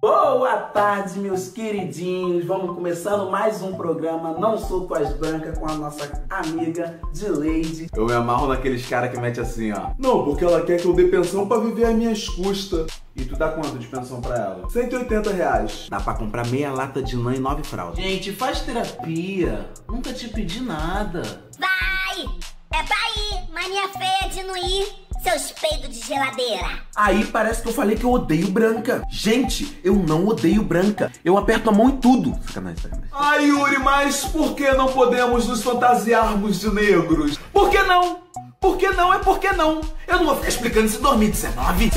Boa tarde, meus queridinhos. Vamos começando mais um programa Não Sou Tuas Brancas com a nossa amiga Dileide. Eu me amarro naqueles caras que mete assim, ó. Não, porque ela quer que eu dê pensão pra viver às minhas custas. E tu dá quanto de pensão pra ela? 180 reais. Dá pra comprar meia lata de lã e nove fraldas. Gente, faz terapia. Nunca te pedi nada. Vai! É pra ir, mania feia de não ir. Seus peidos de geladeira. Aí parece que eu falei que eu odeio branca. Gente, eu não odeio branca. Eu aperto a mão em tudo. Sacanagem, sacanagem. Ai, Yuri, mas por que não podemos nos fantasiarmos de negros? Por que não? Por que não? É por que não? Eu não vou ficar explicando isso em 2019.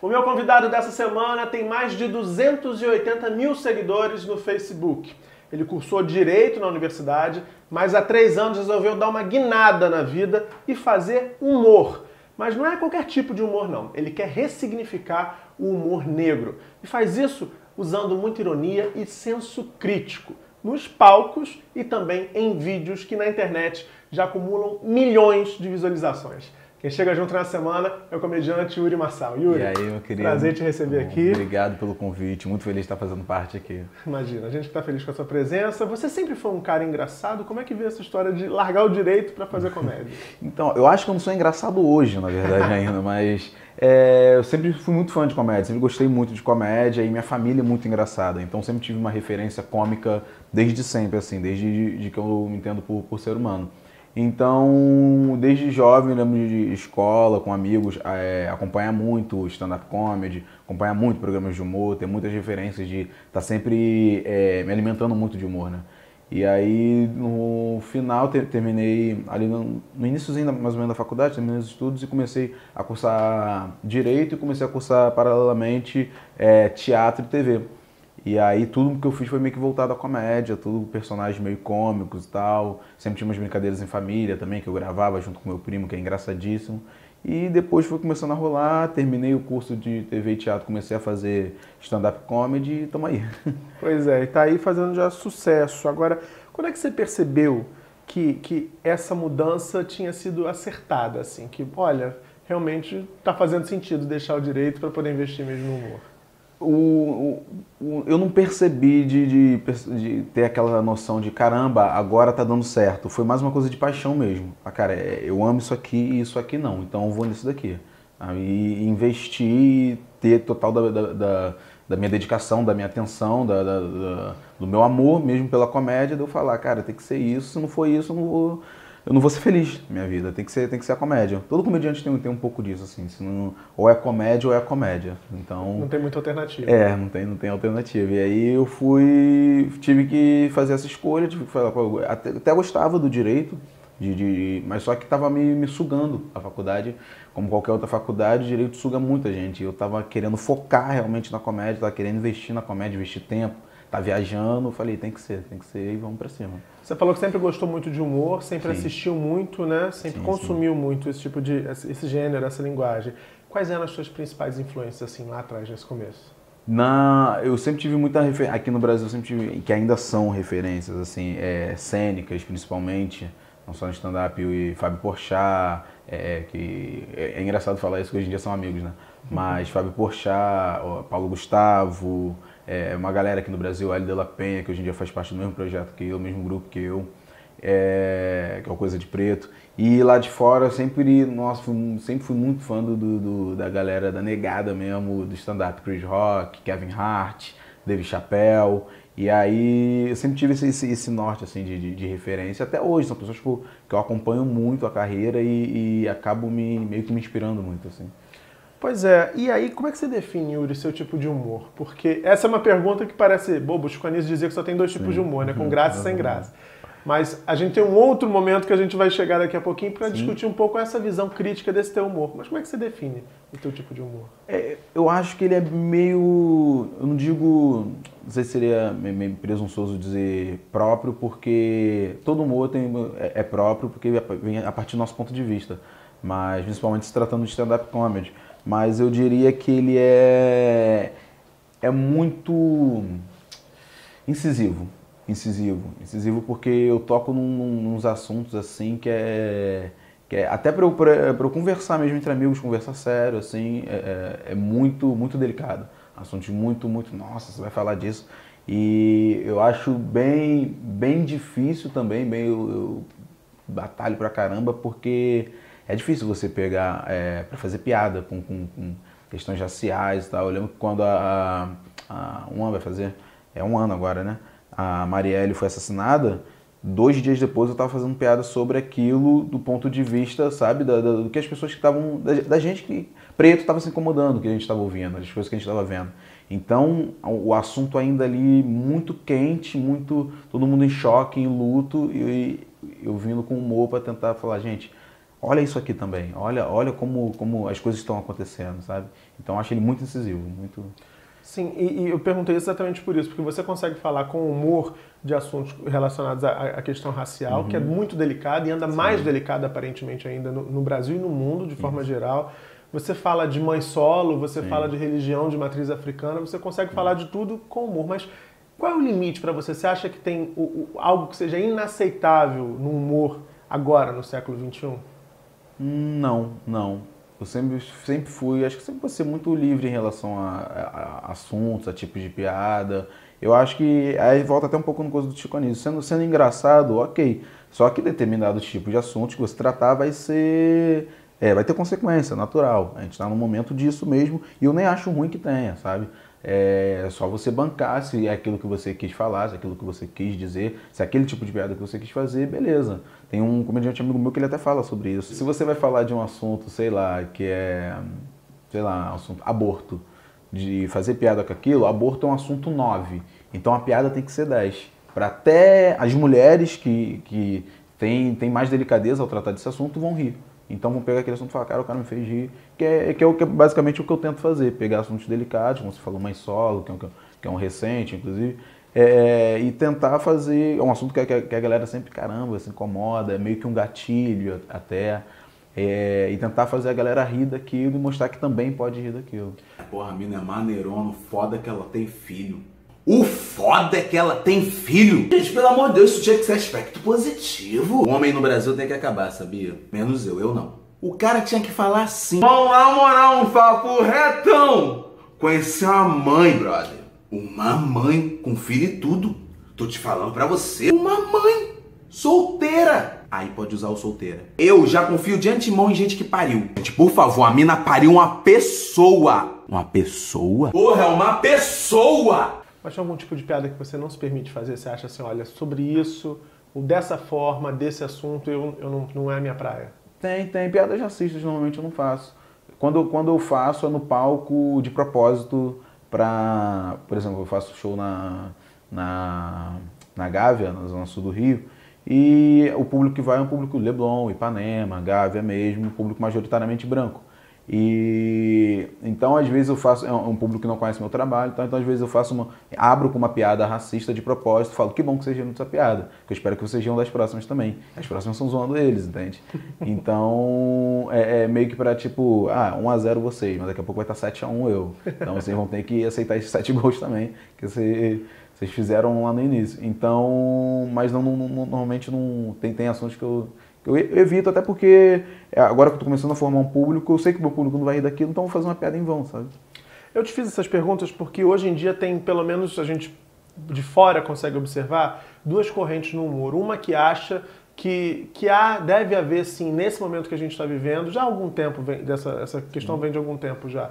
O meu convidado dessa semana tem mais de 280 mil seguidores no Facebook. Ele cursou Direito na universidade, mas há três anos resolveu dar uma guinada na vida e fazer humor. Mas não é qualquer tipo de humor, não. Ele quer ressignificar o humor negro. E faz isso usando muita ironia e senso crítico. Nos palcos e também em vídeos que na internet já acumulam milhões de visualizações. Quem chega junto na semana é o comediante Yuri Marçal. Yuri, E aí, meu querido? prazer te receber aqui. Obrigado pelo convite, muito feliz de estar fazendo parte aqui. Imagina, a gente está feliz com a sua presença. Você sempre foi um cara engraçado. Como é que veio essa história de largar o direito para fazer comédia? Então, eu acho que eu não sou engraçado hoje, na verdade, ainda, mas é, eu sempre fui muito fã de comédia, sempre gostei muito de comédia e minha família é muito engraçada, então sempre tive uma referência cômica desde sempre, assim, desde de que eu me entendo por, por ser humano. Então, desde jovem, lembro de escola, com amigos, é, acompanhar muito stand-up comedy, acompanhar muito programas de humor, ter muitas referências de estar tá sempre é, me alimentando muito de humor, né? E aí, no final, ter, terminei ali no, no iníciozinho mais ou menos da faculdade, terminei os estudos e comecei a cursar Direito e comecei a cursar paralelamente é, Teatro e TV. E aí tudo que eu fiz foi meio que voltado à comédia, tudo personagens meio cômicos e tal. Sempre tinha umas brincadeiras em família também, que eu gravava junto com meu primo, que é engraçadíssimo. E depois foi começando a rolar, terminei o curso de TV e teatro, comecei a fazer stand-up comedy e tamo aí. Pois é, e tá aí fazendo já sucesso. Agora, quando é que você percebeu que, que essa mudança tinha sido acertada, assim? Que, olha, realmente tá fazendo sentido deixar o direito para poder investir mesmo no humor? O, o, eu não percebi de, de, de, ter aquela noção de caramba, agora tá dando certo. Foi mais uma coisa de paixão mesmo. Ah, cara, é, eu amo isso aqui e isso aqui não, então eu vou nisso daqui. Aí investir, ter total da, da, da, da minha dedicação, da minha atenção, da, da, do meu amor mesmo pela comédia, de eu falar, cara, tem que ser isso, se não for isso, eu não vou eu não vou ser feliz na minha vida. Tem que ser, tem que ser a comédia. Todo comediante tem, tem um pouco disso, assim. Não, ou é comédia ou é comédia. Então. Não tem muita alternativa. É, não tem, não tem alternativa. E aí eu fui. tive que fazer essa escolha. Tive que falar, até, até gostava do direito, de, de, mas só que estava me, me sugando a faculdade. Como qualquer outra faculdade, o direito suga muita gente. Eu estava querendo focar realmente na comédia, estava querendo investir na comédia, investir tempo tá viajando, eu falei, tem que ser, tem que ser e vamos para cima. Você falou que sempre gostou muito de humor, sempre Sim. assistiu muito, né? Sempre Sim, consumiu muito esse tipo de esse gênero, essa linguagem. Quais eram as suas principais influências assim lá atrás nesse começo? Na, eu sempre tive muita referência, aqui no Brasil eu sempre tive, que ainda são referências, assim, é, cênicas principalmente, não só no stand-up, e Fábio Porchat, é, que é, é, engraçado falar isso, que hoje em dia são amigos, né? Mas Fábio Porchat, Paulo Gustavo, é, uma galera aqui no Brasil, L de la Penha, que hoje em dia faz parte do mesmo projeto que eu, mesmo grupo que eu, é, que é o Coisa de Preto. E lá de fora eu sempre, nossa, fui, sempre fui muito fã do, do, da galera da negada mesmo, do stand-up, Chris Rock, Kevin Hart, Dave Chappelle. E aí eu sempre tive esse, esse, esse norte assim, de, de, de, referência. Até hoje, são pessoas tipo, que eu acompanho muito a carreira e, e acabo me, meio que me inspirando muito. assim. Pois é, e aí como é que você define, Yuri, seu tipo de humor? Porque essa é uma pergunta que parece bobo, o Chico Anísio dizia que só tem dois tipos Sim. de humor, né? Com graça e sem graça. Mas a gente tem um outro momento que a gente vai chegar daqui a pouquinho para discutir um pouco essa visão crítica desse teu humor. Mas como é que você define o teu tipo de humor? É, eu acho que ele é meio, eu não digo, não sei se seria meio presunçoso dizer próprio, porque todo humor tem, é, é próprio porque vem a partir do nosso ponto de vista. Mas principalmente se tratando de stand-up comedy. Mas eu diria que ele é, é muito incisivo incisivo. Incisivo porque eu toco num, nos assuntos assim que é que é, até para eu, eu conversar mesmo entre amigos, conversar sério, assim, é, é, é muito, muito delicado. Assuntos muito, muito, nossa, você vai falar disso. E eu acho bem, bem difícil também, bem, eu, eu batalho pra caramba, porque é difícil você pegar é, para fazer piada com, com, com, questões raciais e tal. Eu lembro que quando a, a, a um ano vai fazer, é um ano agora, né? A Marielle foi assassinada, dois dias depois eu estava fazendo piada sobre aquilo do ponto de vista, sabe, da, da, do que as pessoas que estavam, da, da, gente que preto estava se incomodando, que a gente estava ouvindo, as coisas que a gente estava vendo. Então, o assunto ainda ali muito quente, muito todo mundo em choque, em luto, e eu vindo com humor para tentar falar, gente, olha isso aqui também, olha, olha como, como as coisas estão acontecendo, sabe? Então, eu acho ele muito incisivo, muito Sim, e, e, eu perguntei exatamente por isso, porque você consegue falar com humor de assuntos relacionados à, à questão racial, uhum. que é muito delicado e anda Sim. mais delicado aparentemente ainda no, no, Brasil e no mundo de forma geral. Você fala de mãe solo, você Sim. fala de religião de matriz africana, você consegue falar de tudo com humor, mas qual é o limite para você? Você acha que tem o, o, algo que seja inaceitável no humor agora, no século XXI? Não, não. Eu sempre, sempre fui, acho que sempre vou ser muito livre em relação a, a, a, assuntos, a tipos de piada. Eu acho que aí volta até um pouco no coisa do Chico Anísio. Sendo, sendo engraçado, ok. Só que determinado tipo de assuntos que você tratar vai ser. É, vai ter consequência, natural. A gente está num momento disso mesmo e eu nem acho ruim que tenha, sabe? É só você bancar se é aquilo que você quis falar, se é aquilo que você quis dizer, se é aquele tipo de piada que você quis fazer, beleza. Tem um comediante amigo meu que ele até fala sobre isso. Se você vai falar de um assunto, sei lá, que é, sei lá, assunto aborto, de fazer piada com aquilo, aborto é um assunto 9. Então a piada tem que ser 10. Para até as mulheres que, que têm, têm mais delicadeza ao tratar desse assunto vão rir. Então vamos pegar aquele assunto e falar, cara, o cara me fez rir, que é, que é, o, que é basicamente o que eu tento fazer, pegar assuntos delicados, como você falou, mãe solo, que é um, que é um recente, inclusive, é, e tentar fazer, é um assunto que que a galera sempre, caramba, se incomoda, é meio que um gatilho até, é, e tentar fazer a galera rir daquilo e mostrar que também pode rir daquilo. Porra, a mina é maneirona, foda que ela tem filho. O foda é que ela tem filho. Gente, pelo amor de Deus, isso tinha que ser aspecto positivo. O homem no Brasil tem que acabar, sabia? Menos eu, eu não. O cara tinha que falar assim. Vamos lá, morar um papo retão. Conhecer uma mãe, brother. Uma mãe com filho e tudo. Tô te falando pra você. Uma mãe solteira. Aí pode usar o solteira. Eu já confio de antemão em gente que pariu. Gente, por favor, a mina pariu uma pessoa. Uma pessoa? Porra, é uma pessoa! Mas tem algum tipo de piada que você não se permite fazer? Você acha assim, olha, sobre isso, ou dessa forma, desse assunto, eu, eu não, não é a minha praia? Tem, tem. Piadas racistas normalmente eu não faço. Quando, quando eu faço é no palco de propósito para... Por exemplo, eu faço show na, na, na Gávea, na Zona Sul do Rio, e o público que vai é um público Leblon, Ipanema, Gávea mesmo, público majoritariamente branco. E então às vezes eu faço, é um público que não conhece meu trabalho, então, então às vezes eu faço uma, abro com uma piada racista de propósito, falo que bom que vocês riam dessa piada, que eu espero que vocês riam das próximas também. As próximas são zoando eles, entende? Então é, é meio que para tipo, ah, 1 a 0 vocês, mas daqui a pouco vai estar 7 a 1 eu. Então vocês vão ter que aceitar esses 7 gols também, que vocês, vocês fizeram lá no início. Então, mas não, não, não normalmente não tem, tem assuntos que eu eu evito, até porque é, agora que eu estou começando a formar um público, eu sei que o meu público não vai rir daquilo, então vou fazer uma piada em vão, sabe? Eu te fiz essas perguntas porque hoje em dia tem, pelo menos a gente de fora consegue observar, duas correntes no humor. Uma que acha que, que há, deve haver, sim, nesse momento que a gente está vivendo, já há algum tempo, vem, dessa, essa questão vem de algum tempo já,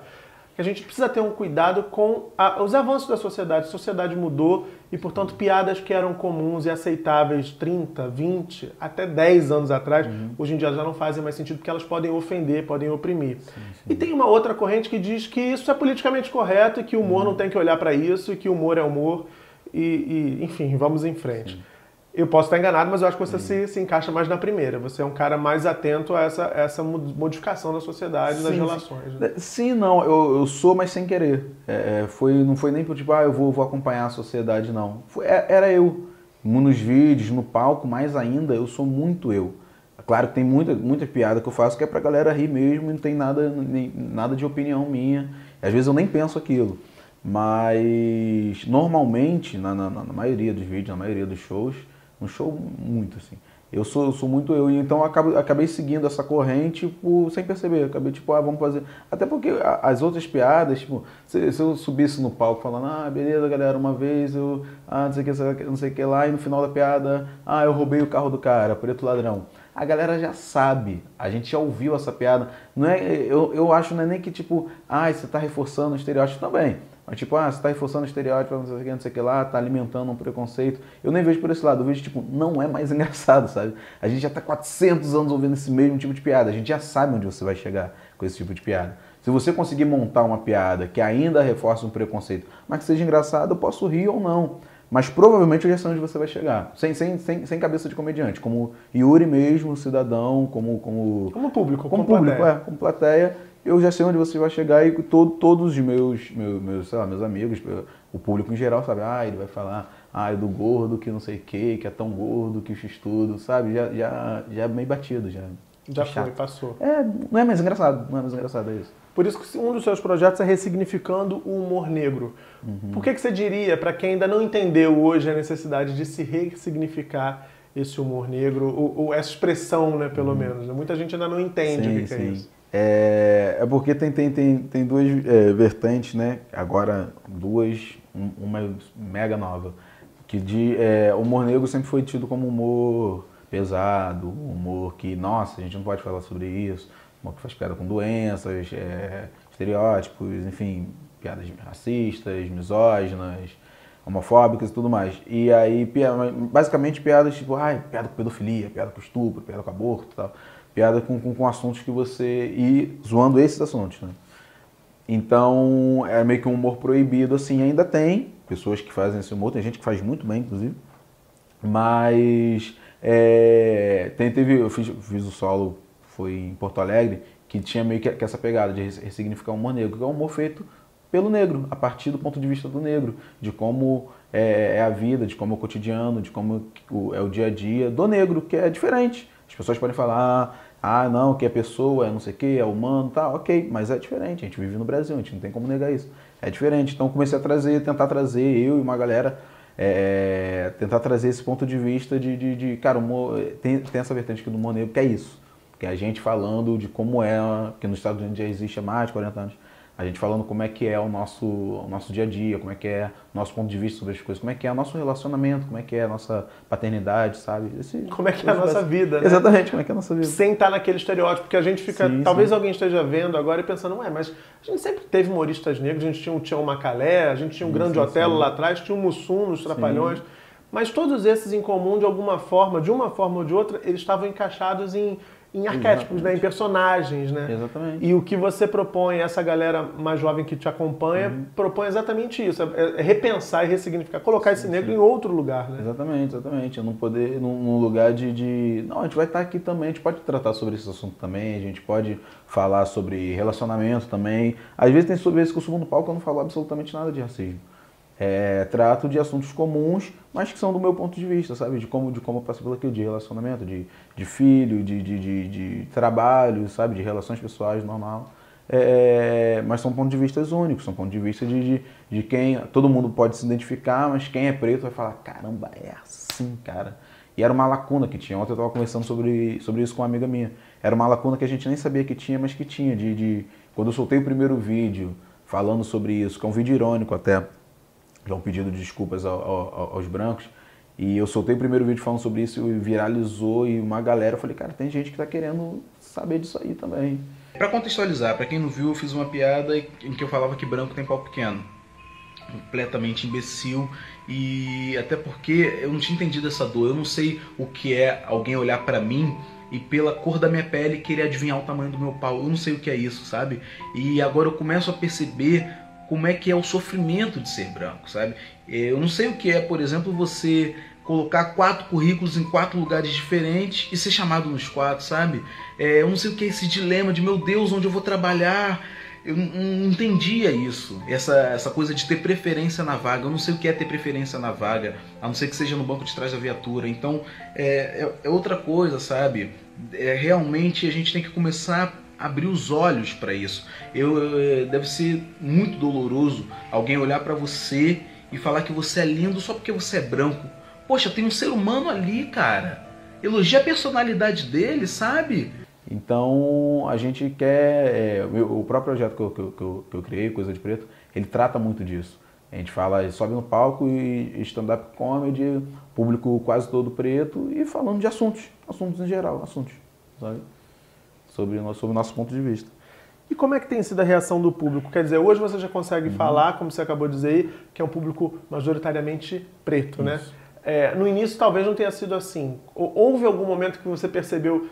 que a gente precisa ter um cuidado com a, os avanços da sociedade. A sociedade mudou e, portanto, piadas que eram comuns e aceitáveis 30, 20, até 10 anos atrás, uhum. hoje em dia já não fazem mais sentido porque elas podem ofender, podem oprimir. Sim, sim. E tem uma outra corrente que diz que isso é politicamente correto e que o humor uhum. não tem que olhar para isso e que o humor é humor e, e enfim, vamos em frente. Sim. Eu posso estar enganado, mas eu acho que você se, se encaixa mais na primeira. Você é um cara mais atento a essa, essa modificação da sociedade, sim, das relações. Né? Sim, não, eu, eu sou, mas sem querer. É, é foi, não foi nem por tipo, ah, eu vou, vou acompanhar a sociedade, não. Foi, é, era eu. Nos vídeos, no palco, mais ainda, eu sou muito eu. Claro que tem muita, muita piada que eu faço que é pra galera rir mesmo e não tem nada, nem, nada de opinião minha. Às vezes eu nem penso aquilo. Mas normalmente, na, na, na maioria dos vídeos, na maioria dos shows, um show muito assim. Eu sou, sou muito eu, então eu acabo, acabei seguindo essa corrente sem perceber. Acabei tipo, ah, vamos fazer. Até porque as outras piadas, tipo, se, se eu subisse no palco falando, ah, beleza, galera, uma vez eu, ah, não sei o que, não sei o que lá, e no final da piada, ah, eu roubei o carro do cara, preto ladrão. A galera já sabe, a gente já ouviu essa piada. Não é, eu, eu acho não é nem que tipo, ah, você tá reforçando o estereótipo também. Mas tipo, ah, você tá reforçando o estereótipo, não sei o que, não sei o que lá, tá alimentando um preconceito. Eu nem vejo por esse lado, eu vejo tipo, não é mais engraçado, sabe? A gente já tá 400 anos ouvindo esse mesmo tipo de piada, a gente já sabe onde você vai chegar com esse tipo de piada. Se você conseguir montar uma piada que ainda reforce um preconceito, mas que seja engraçado, eu posso rir ou não. Mas provavelmente eu já sei onde você vai chegar. Sem, sem, sem, sem cabeça de comediante. Como Yuri mesmo, cidadão, como. Como, Como público, como como público, plateia. é, como plateia, eu já sei onde você vai chegar e todo, todos os meus, meus, meus, sei lá, meus amigos, o público em geral, sabe? Ah, ele vai falar, ah, é do gordo que não sei o que, que é tão gordo que x tudo, sabe? Já, já, já é meio batido, já. Já É foi, passou. É, não é mais engraçado, não é mais engraçado, é isso. Por isso que um dos seus projetos é ressignificando o humor negro. Uhum. Por que, que você diria, para quem ainda não entendeu hoje a necessidade de se ressignificar esse humor negro, ou, ou essa expressão, né, pelo menos? né? Muita gente ainda não entende o que, que é isso. É, é porque tem, tem, tem, tem duas é, vertentes, né? Agora, duas, um- uma mega nova. Que de, é, humor negro sempre foi tido como humor pesado, humor que, nossa, a gente não pode falar sobre isso, humor que faz piada com doenças, é, estereótipos, enfim, piadas racistas, misóginas, homofóbicas e tudo mais. E aí, basicamente, piadas tipo, ai, piada com pedofilia, piada com estupro, piada com aborto e tal. Piada com, com, com assuntos que você. e zoando esses assuntos, né? Então, é meio que um humor proibido, assim, ainda tem pessoas que fazem esse humor, tem gente que faz muito bem, inclusive. Mas é, tem, teve, eu fiz, fiz o solo, foi em Porto Alegre, que tinha meio que, essa pegada de res- ressignificar o humor negro, que é um humor feito pelo negro, a partir do ponto de vista do negro, de como é, é a vida, de como é o cotidiano, de como é o dia a dia do negro, que é diferente. As pessoas podem falar, ah, não, que é pessoa, é não sei o que, é humano, tá, ok, mas é diferente, a gente vive no Brasil, a gente não tem como negar isso. É diferente, então comecei a trazer, tentar trazer, eu e uma galera, é, tentar trazer esse ponto de vista de, de, de cara, humor, tem, tem essa vertente aqui do humor negro, que é isso, que é a gente falando de como é, que nos Estados Unidos já existe há mais de 40 anos, a gente falando como é que é o nosso, o nosso dia a dia, como é que é o nosso ponto de vista sobre as coisas, como é que é o nosso relacionamento, como é que é a nossa paternidade, sabe? Esse- Como é que é a nossa vida, né? Exatamente, como é que é a nossa vida. Sem estar naquele estereótipo, porque a gente fica. Sim, talvez sim. alguém esteja vendo agora e pensando, ué, mas a gente sempre teve humoristas negros, a gente tinha o Tião Macalé, a gente tinha um grande sim, Otelo sim. lá atrás, tinha o Mussum nos Trapalhões. Mas todos esses em comum, de alguma forma, de uma forma ou de outra, eles estavam encaixados em, em arquétipos, né? em personagens, né? Exatamente. E o que você propõe, essa galera mais jovem que te acompanha, Uhum. propõe exatamente isso: é, é repensar e ressignificar, colocar esse negro em outro lugar, né? Exatamente, exatamente. Eu não poder, num, num lugar de, de. Não, a gente vai estar aqui também, a gente pode tratar sobre esse assunto também, a gente pode falar sobre relacionamento também. Às vezes tem sobre vezes que eu subo no palco e eu não falo absolutamente nada de racismo. É, trato de assuntos comuns, mas que são do meu ponto de vista, sabe? De como, de como eu passo pelo aquilo, de relacionamento, de, de filho, de, de, de, de trabalho, sabe? De relações pessoais, normal. É, mas são pontos de vista únicos, são pontos de vista de, de, de quem todo mundo pode se identificar, mas quem é preto vai falar, caramba, é assim, cara. E era uma lacuna que tinha. Ontem eu estava conversando sobre, sobre isso com uma amiga minha. Era uma lacuna que a gente nem sabia que tinha, mas que tinha. De, de, quando eu soltei o primeiro vídeo falando sobre isso, que é um vídeo irônico até, é um pedido de desculpas ao- ao- aos brancos, e eu soltei o primeiro vídeo falando sobre isso e viralizou, e uma galera, eu falei, cara, tem gente que tá querendo saber disso aí também. Pra contextualizar, pra quem não viu, eu fiz uma piada em que eu falava que branco tem pau pequeno. Completamente imbecil e até porque eu não tinha entendido essa dor. Eu não sei o que é alguém olhar pra mim e pela cor da minha pele querer adivinhar o tamanho do meu pau. Eu não sei o que é isso, sabe? E agora eu começo a perceber como é que é o sofrimento de ser branco, sabe? Eu não sei o que é, por exemplo, você colocar quatro currículos em quatro lugares diferentes e ser chamado nos quatro, sabe? É, eu não sei o que é esse dilema de meu Deus, onde eu vou trabalhar. Eu não entendia isso, essa, essa coisa de ter preferência na vaga. Eu não sei o que é ter preferência na vaga, a não ser que seja no banco de trás da viatura. Então é, é, é outra coisa, sabe? É, realmente a gente tem que começar abrir os olhos para isso. Eu, é, deve ser muito doloroso alguém olhar para você e falar que você é lindo só porque você é branco. Poxa, tem um ser humano ali, cara. Elogia a personalidade dele, sabe? Então a gente quer. é, o próprio projeto que eu, que, eu, que eu- criei, Coisa de Preto, ele trata muito disso. A gente fala, sobe no palco e stand-up comedy, público quase todo preto e falando de assuntos, assuntos em geral, assuntos, sabe? Sobre o nosso, sobre o nosso ponto de vista. E como é que tem sido a reação do público? Quer dizer, hoje você já consegue Uhum. falar, como você acabou de dizer aí, que é um público majoritariamente preto, né? É, no início talvez não tenha sido assim. Ou- Houve algum momento que você percebeu,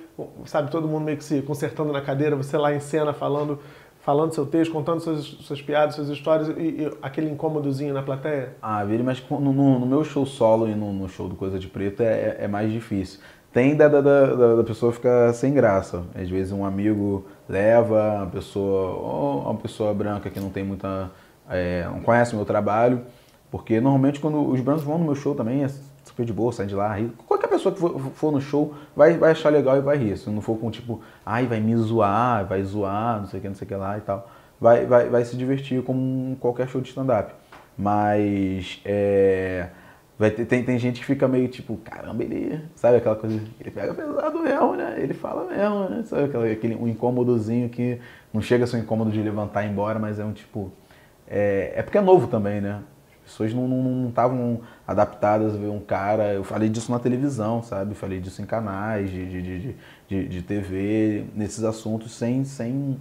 sabe, todo mundo meio que se consertando na cadeira, você lá em cena falando, falando seu texto, contando suas, suas piadas, suas histórias e, e aquele incômodozinho na plateia? Ah, Vini, mas no, no- no meu show solo e no, no show do Coisa de Preto é, é mais difícil. Tem da, da, da, da pessoa ficar sem graça. Às vezes um amigo leva, uma pessoa, ou uma pessoa branca que não tem muita. é, não conhece o meu trabalho. Porque normalmente quando os brancos vão no meu show também, é super de boa, sai de lá, ri. Qualquer pessoa que for, for no show vai, vai achar legal e vai rir. Se não for com tipo, ai, vai me zoar, vai zoar, não sei o que, não sei o que lá e tal. Vai, vai, vai se divertir como qualquer show de stand-up. Mas é, vai ter- tem, tem gente que fica meio tipo, caramba, ele. Sabe aquela coisa. Ele pega pesado mesmo, né? Ele fala mesmo, né? Sabe aquela, aquele um incômodozinho que não chega a ser um incômodo de levantar e ir embora, mas é um tipo. É, é porque é novo também, né? As pessoas não estavam adaptadas a ver um cara. Eu falei disso na televisão, sabe? Falei disso em canais de, de, de, de, de TV, nesses assuntos, sem, sem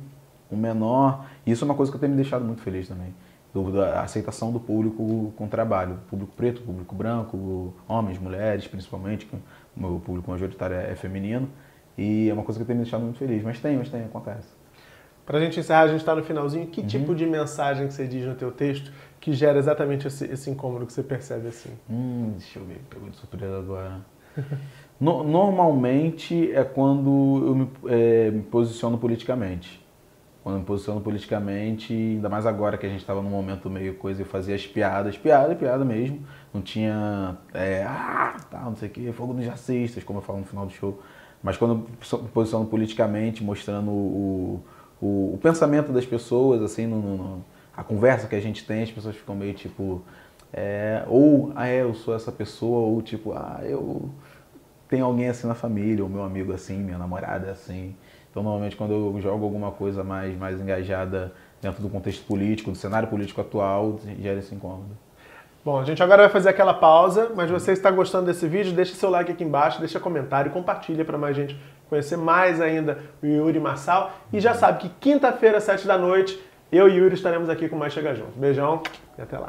o menor. E isso é uma coisa que tem me deixado muito feliz também. Do- da aceitação do público com o trabalho. Público preto, público branco, homens, mulheres, principalmente, que o meu público majoritário é feminino. E é uma coisa que tem me deixado muito feliz. Mas tem, mas tem, acontece. Pra gente encerrar, a gente está no finalzinho. Uhum. Que tipo de mensagem que você diz no teu texto que gera exatamente esse, esse incômodo que você percebe assim? Hum, deixa eu ver, pegou de surpresa agora. No- normalmente é quando eu me, é, me posiciono politicamente. Quando me posiciono politicamente, ainda mais agora que a gente estava num momento meio coisa, eu fazia as piadas, piada, piada mesmo. Não tinha, é, ah, tá, não sei o que, fogo nos jacistas, como eu falo no final do show. Mas quando me posiciono politicamente, mostrando o, o, o pensamento das pessoas, assim, no, no- a conversa que a gente tem, as pessoas ficam meio tipo, é, ou, ah, é, eu sou essa pessoa, ou tipo, ah, eu tenho alguém assim na família, ou meu amigo assim, minha namorada assim. Então, normalmente, quando eu jogo alguma coisa mais, mais engajada dentro do contexto político, do cenário político atual, gera esse incômodo. Bom, a gente agora vai fazer aquela pausa, mas você está gostando desse vídeo, deixa seu like aqui embaixo, deixa comentário, compartilha para mais gente conhecer mais ainda o Yuri Marçal. E já sabe que quinta-feira, 7 da noite, eu e Yuri estaremos aqui com mais Chega Junto. Beijão e até lá.